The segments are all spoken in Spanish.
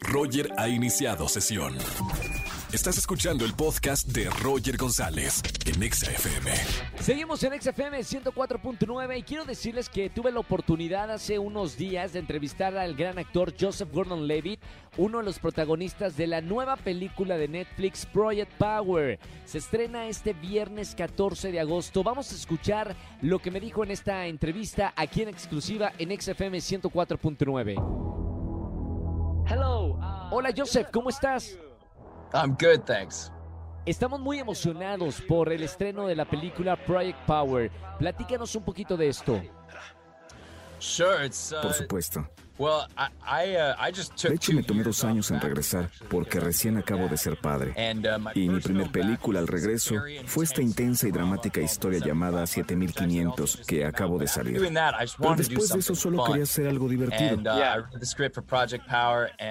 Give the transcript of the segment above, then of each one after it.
Roger ha iniciado sesión. Estás escuchando el podcast de Roger González en Exa FM. Seguimos en XFM 104.9 y quiero decirles que tuve la oportunidad hace unos días de entrevistar al gran actor Joseph Gordon-Levitt, uno de los protagonistas de la nueva película de Netflix Project Power. Se estrena este viernes 14 de agosto. Vamos a escuchar lo que me dijo en esta entrevista aquí en exclusiva en XFM 104.9. Hello. Hola Joseph, ¿cómo estás? I'm good, thanks. Estamos muy emocionados por el estreno de la película Project Power. Platícanos un poquito de esto. Sure, it's, uh, Por supuesto. Well, I, I, uh, I just took De hecho, me tomé dos años en regresar porque recién acabo de ser padre. uh, Y mi primer película al regreso fue esta intensa y dramática historia 7500, llamada which actually 7500 just que acabo de salir. Pero después de eso solo quería hacer algo divertido. Uh,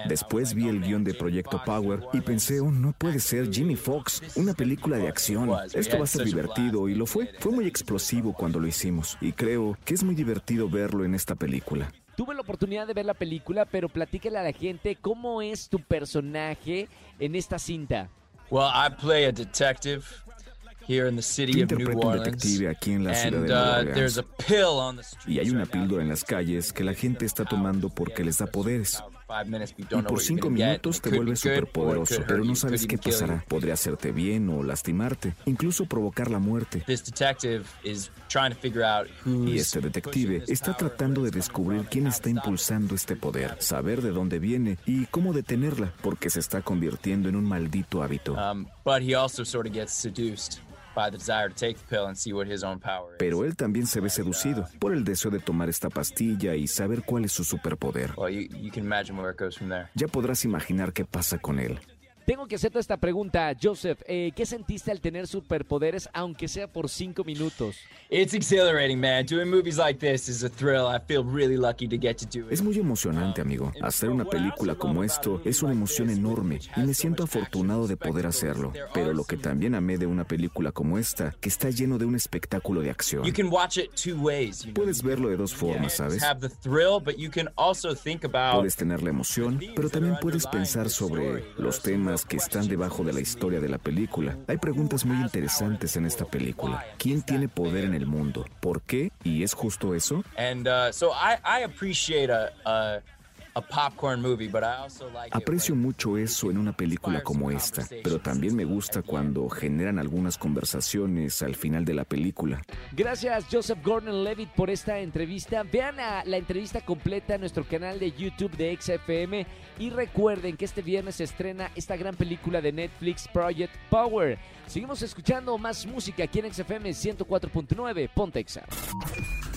Después vi el oh, guion de Proyecto Power y pensé, oh, no puede ser Jimmy Fox, una película de acción. Esto va a ser divertido y lo fue. Fue muy explosivo cuando lo hicimos y creo que es muy divertido verlo en esta película. Tuve la oportunidad de ver la película, pero platícale a la gente cómo es tu personaje en esta cinta. Well, I play a detective here in the Yo city of New Orleans. detective aquí en la ciudad And de Nueva uh, there's a Orleans. pill on the street. Y hay una píldora en las calles que la gente está tomando porque les da poderes. Y por cinco minutos te vuelves superpoderoso, pero no sabes qué pasará. Podría hacerte bien o lastimarte, incluso provocar la muerte. This detective is trying to figure out who's Y este detective está tratando de descubrir quién está impulsando este poder, saber de dónde viene y cómo detenerla, porque se está convirtiendo en un maldito hábito. Pero él también se ve seducido por el deseo de tomar esta pastilla y saber cuál es su superpoder. well, you, you can imagine where it goes from there. Ya podrás imaginar qué pasa con él. Tengo que hacerte esta pregunta, Joseph. eh, ¿Qué sentiste al tener superpoderes, aunque sea por cinco minutos? It's exhilarating, man. Doing movies like this is a thrill. I feel really lucky to get to do it. Es muy emocionante, amigo. Hacer una película como esto es una emoción enorme y me siento afortunado de poder hacerlo. Pero lo que también amé de una película como esta, que está lleno de un espectáculo de acción. You can watch it two ways. You know? Puedes verlo de dos formas, ¿sabes? Have the thrill, but you can also think about Puedes tener la emoción, pero también puedes pensar sobre los temas que están debajo de la historia de la película. Hay preguntas muy interesantes en esta película. ¿Quién tiene poder en el mundo? ¿Por qué? ¿Y es justo eso? And uh, so I, I appreciate a, a a popcorn movie, but I also like it Aprecio mucho eso en una película como esta, pero también me gusta cuando generan algunas conversaciones al final de la película. Gracias, Joseph Gordon Levitt, por esta entrevista. Vean a la entrevista completa en nuestro canal de YouTube de XFM. Y recuerden que este viernes se estrena esta gran película de Netflix, Project Power. Seguimos escuchando más música aquí en XFM 104.9. Pontexa.